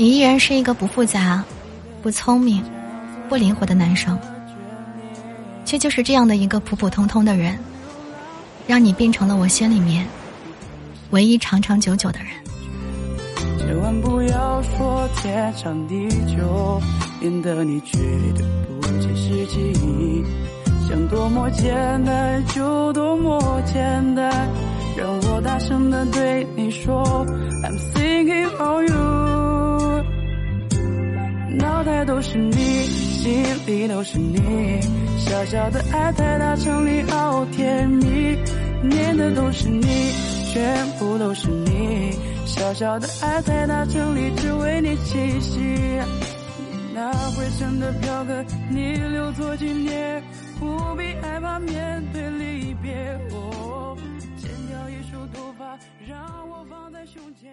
你依然是一个不复杂、不聪明、不灵活的男生，却就是这样的一个普普通通的人，让你变成了我心里面唯一长长久久的人。千万不要说天长地久，免得你觉得不切实际。想多么简单就多么简单，让我大声的对你说都是你，心里都是你，小小的爱太大，城里好甜蜜，念的都是你，全部都是你，小小的爱太大，城里只为你栖息。那灰尘的票根，你留作纪念。不必害怕面对离别，哦，剪掉一束头发，让我放在胸前。